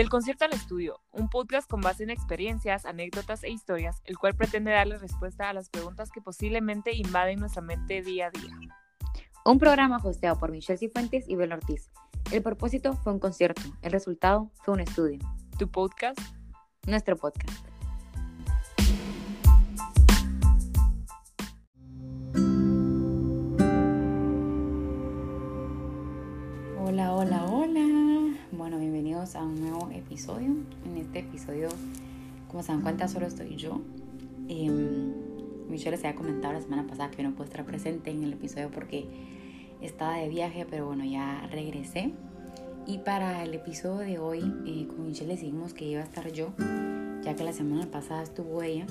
Del concierto al estudio, un podcast con base en experiencias, anécdotas e historias, el cual pretende darle respuesta a las preguntas que posiblemente invaden nuestra mente día a día. Un programa hosteado por Michelle Cifuentes y Bel Ortiz. El propósito fue un concierto, el resultado fue un estudio. Tu podcast, Nuestro podcast. Hola, hola, hola. Bueno, bienvenidos a un nuevo episodio. En este episodio, como se dan cuenta, solo estoy yo. Em, Michelle se había comentado la semana pasada que no puedo estar presente en el episodio porque estaba de viaje, pero bueno, ya regresé. Y para el episodio de hoy, eh, con Michelle decidimos que iba a estar yo, ya que la semana pasada estuvo ella.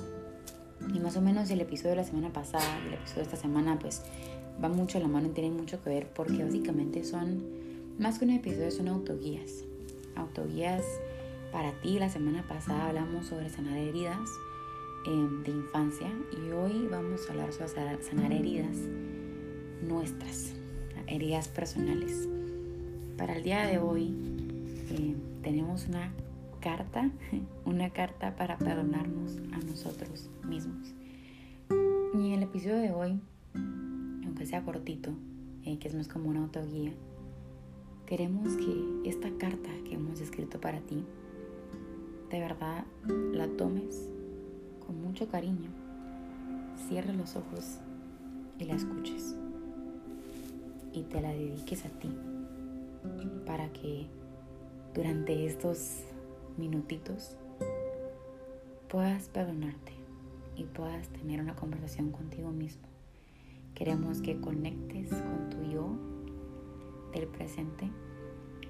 Y más o menos el episodio de la semana pasada el episodio de esta semana, pues va mucho a la mano y tienen mucho que ver porque básicamente son, más que un episodio, son autoguías. Autoguías para ti. La semana pasada hablamos sobre sanar heridas em, de infancia y hoy vamos a hablar sobre sanar heridas nuestras, heridas personales. Para el día de hoy eh, tenemos una carta, una carta para perdonarnos a nosotros mismos. Y en el episodio de hoy, aunque sea cortito, eh, que es más como una autoguía, queremos que esta carta que hemos escrito para ti, de verdad la tomes con mucho cariño, cierres los ojos y la escuches y te la dediques a ti para que durante estos minutitos puedas perdonarte y puedas tener una conversación contigo mismo. Queremos que conectes con tu yo del presente,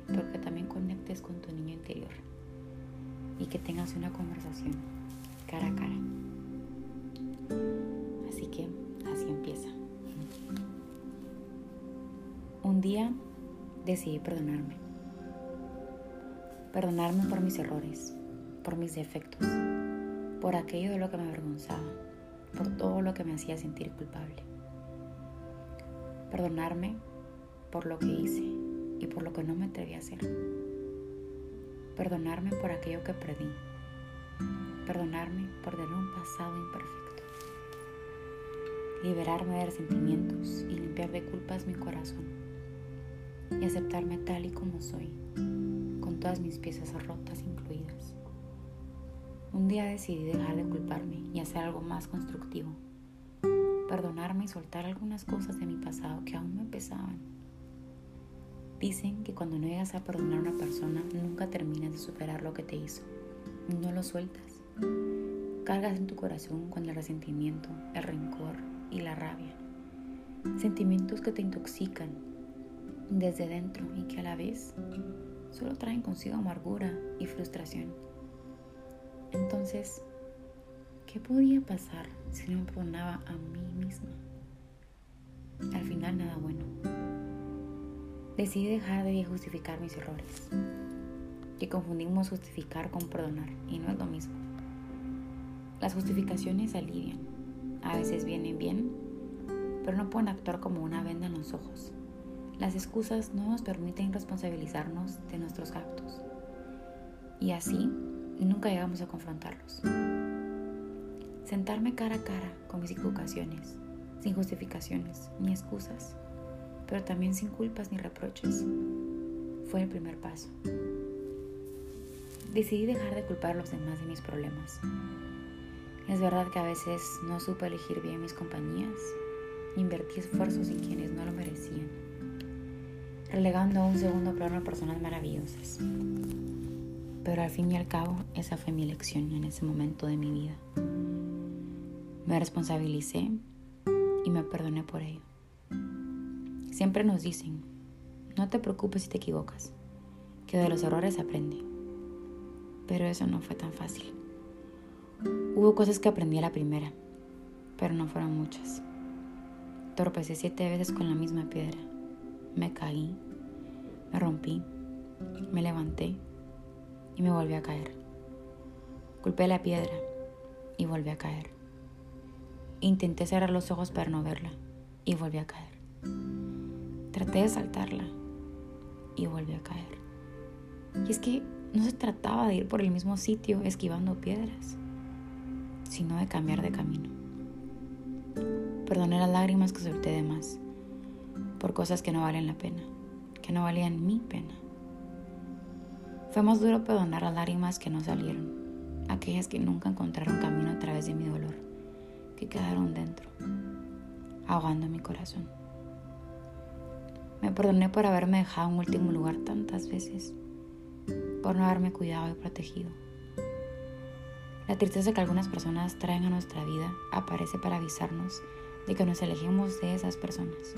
pero que también conectes con tu niño interior y que tengas una conversación cara a cara. Así que así empieza. Un día decidí perdonarme. Perdonarme por mis errores, por mis defectos, por aquello de lo que me avergonzaba, por todo lo que me hacía sentir culpable. Perdonarme por lo que hice y por lo que no me atreví a hacer. Perdonarme por aquello que perdí. Perdonarme por tener un pasado imperfecto. Liberarme de resentimientos y limpiar de culpas mi corazón y aceptarme tal y como soy, con todas mis piezas rotas incluidas. Un día decidí dejar de culparme y hacer algo más constructivo, perdonarme y soltar algunas cosas de mi pasado que aún me pesaban. Dicen que cuando no llegas a perdonar a una persona nunca terminas de superar lo que te hizo. No lo sueltas. Cargas en tu corazón con el resentimiento, el rencor y la rabia. Sentimientos que te intoxican desde dentro y que a la vez solo traen consigo amargura y frustración. Entonces, ¿qué podía pasar si no me perdonaba a mí misma? Al final nada bueno. Decidí dejar de justificar mis errores, que confundimos justificar con perdonar y no es lo mismo. Las justificaciones alivian, a veces vienen bien, pero no pueden actuar como una venda en los ojos las excusas no nos permiten responsabilizarnos de nuestros actos y así nunca llegamos a confrontarlos. Sentarme cara a cara con mis equivocaciones, sin justificaciones ni excusas, pero también sin culpas ni reproches, fue el primer paso. Decidí dejar de culpar a los demás de mis problemas. Es verdad que a veces no supe elegir bien mis compañías, invertí esfuerzos en quienes no lo merecían relegando a un segundo plano a personas maravillosas. Pero al fin y al cabo, esa fue mi elección en ese momento de mi vida. Me responsabilicé y me perdoné por ello. Siempre nos dicen, no te preocupes si te equivocas, que de los errores aprende. Pero eso no fue tan fácil. Hubo cosas que aprendí a la primera, pero no fueron muchas. Torpecé siete veces con la misma piedra me caí, me rompí, me levanté y me volví a caer. Culpé la piedra y volví a caer. Intenté cerrar los ojos para no verla y volví a caer. Traté de saltarla y volví a caer. Y es que no se trataba de ir por el mismo sitio esquivando piedras, sino de cambiar de camino. Perdoné las lágrimas que solté de más por cosas que no valen la pena, que no valían mi pena. Fue más duro perdonar las lágrimas que no salieron, aquellas que nunca encontraron camino a través de mi dolor, que quedaron dentro, ahogando mi corazón. Me perdoné por haberme dejado en último lugar tantas veces, por no haberme cuidado y protegido. La tristeza que algunas personas traen a nuestra vida aparece para avisarnos de que nos elegimos de esas personas.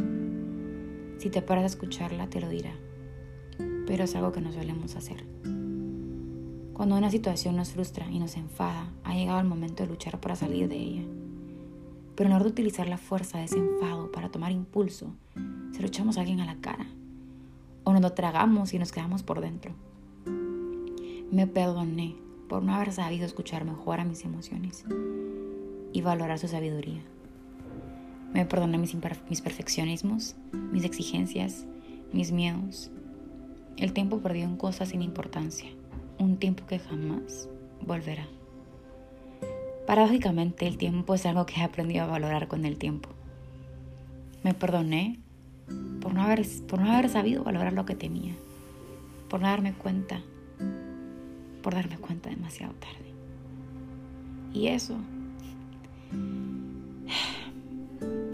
Si te paras a escucharla, te lo dirá, pero es algo que no solemos hacer. Cuando una situación nos frustra y nos enfada, ha llegado el momento de luchar para salir de ella. Pero en lugar de utilizar la fuerza de ese enfado para tomar impulso, se lo echamos a alguien a la cara. O nos lo tragamos y nos quedamos por dentro. Me perdoné por no haber sabido escuchar mejor a mis emociones y valorar su sabiduría. Me perdoné mis, mis perfeccionismos, mis exigencias, mis miedos, el tiempo perdido en cosas sin importancia, un tiempo que jamás volverá. Paradójicamente, el tiempo es algo que he aprendido a valorar con el tiempo. Me perdoné por no haber, por no haber sabido valorar lo que temía, por no darme cuenta, por darme cuenta demasiado tarde. Y eso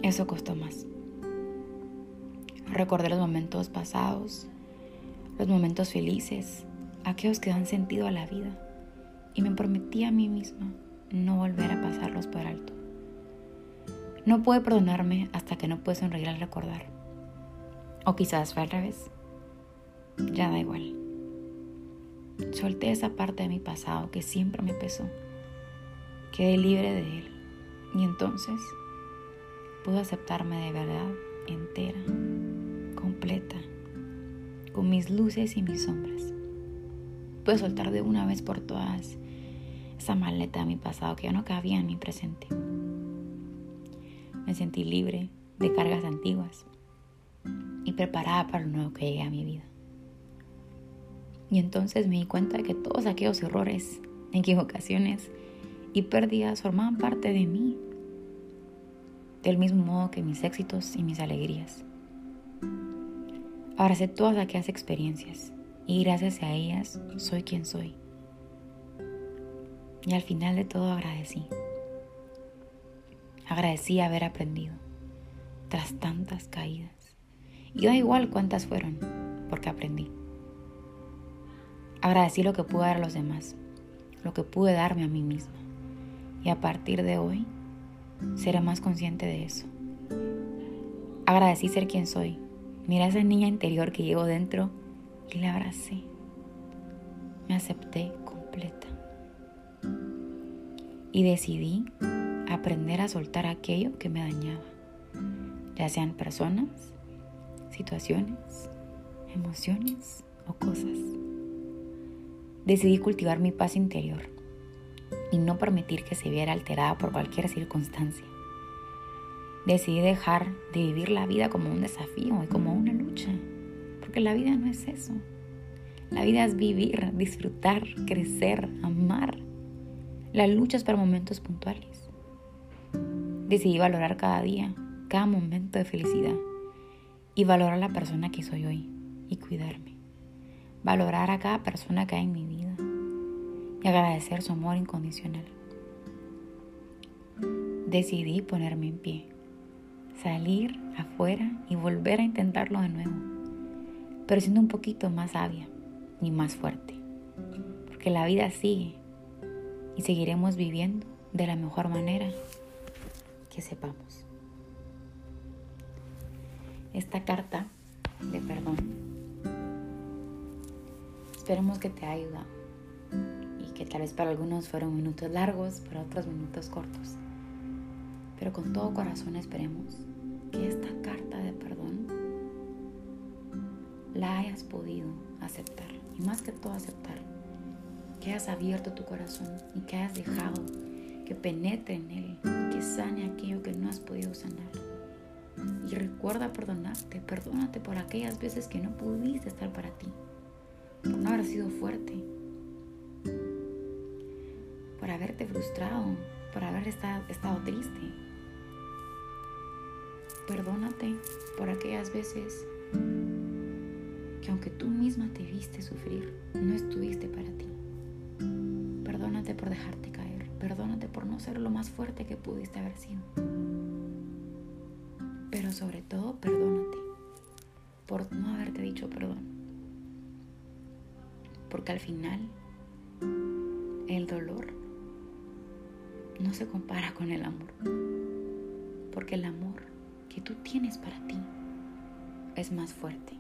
Eso costó más. Recordé los momentos pasados, los momentos felices, aquellos que dan sentido a la vida, y me prometí a mí misma no volver a pasarlos por alto. No pude perdonarme hasta que no pude sonreír al recordar. O quizás fue al revés. Ya da igual. Solté esa parte de mi pasado que siempre me pesó. Quedé libre de él. Y entonces puedo aceptarme de verdad, entera, completa, con mis luces y mis sombras. Puedo soltar de una vez por todas esa maleta de mi pasado que ya no cabía en mi presente. Me sentí libre de cargas antiguas y preparada para lo nuevo que llegue a mi vida. Y entonces me di cuenta de que todos aquellos errores, equivocaciones y pérdidas formaban parte de mí del mismo modo que mis éxitos y mis alegrías. Abracé todas aquellas experiencias y gracias a ellas soy quien soy. Y al final de todo agradecí. Agradecí haber aprendido tras tantas caídas. Y da igual cuántas fueron, porque aprendí. Agradecí lo que pude dar a los demás, lo que pude darme a mí misma. Y a partir de hoy seré más consciente de eso. Agradecí ser quien soy. Mira esa niña interior que llevo dentro y la abracé. Me acepté completa. Y decidí aprender a soltar aquello que me dañaba, ya sean personas, situaciones, emociones o cosas. Decidí cultivar mi paz interior y no permitir que se viera alterada por cualquier circunstancia. Decidí dejar de vivir la vida como un desafío y como una lucha, porque la vida no es eso. La vida es vivir, disfrutar, crecer, amar. La lucha es para momentos puntuales. Decidí valorar cada día, cada momento de felicidad y valorar la persona que soy hoy y cuidarme. Valorar a cada persona que hay en mi vida y agradecer su amor incondicional. Decidí ponerme en pie, salir afuera y volver a intentarlo de nuevo, pero siendo un poquito más sabia y más fuerte, porque la vida sigue y seguiremos viviendo de la mejor manera que sepamos. Esta carta de perdón, esperemos que te haya ayudado que tal vez para algunos fueron minutos largos, para otros minutos cortos. Pero con todo corazón esperemos que esta carta de perdón la hayas podido aceptar. Y más que todo aceptar, que hayas abierto tu corazón y que hayas dejado que penetre en él, que sane aquello que no has podido sanar. Y recuerda perdonarte, perdónate por aquellas veces que no pudiste estar para ti, por no haber sido fuerte, por haberte frustrado, por haber estado, triste. Perdónate por aquellas veces que aunque tú misma te viste sufrir, no estuviste para ti. Perdónate por dejarte caer. Perdónate por no ser lo más fuerte que pudiste haber sido. Sobre todo, perdónate por no haberte dicho perdón. Porque al final, el dolor no se compara con el amor. Porque el amor que tú tienes para ti es más fuerte.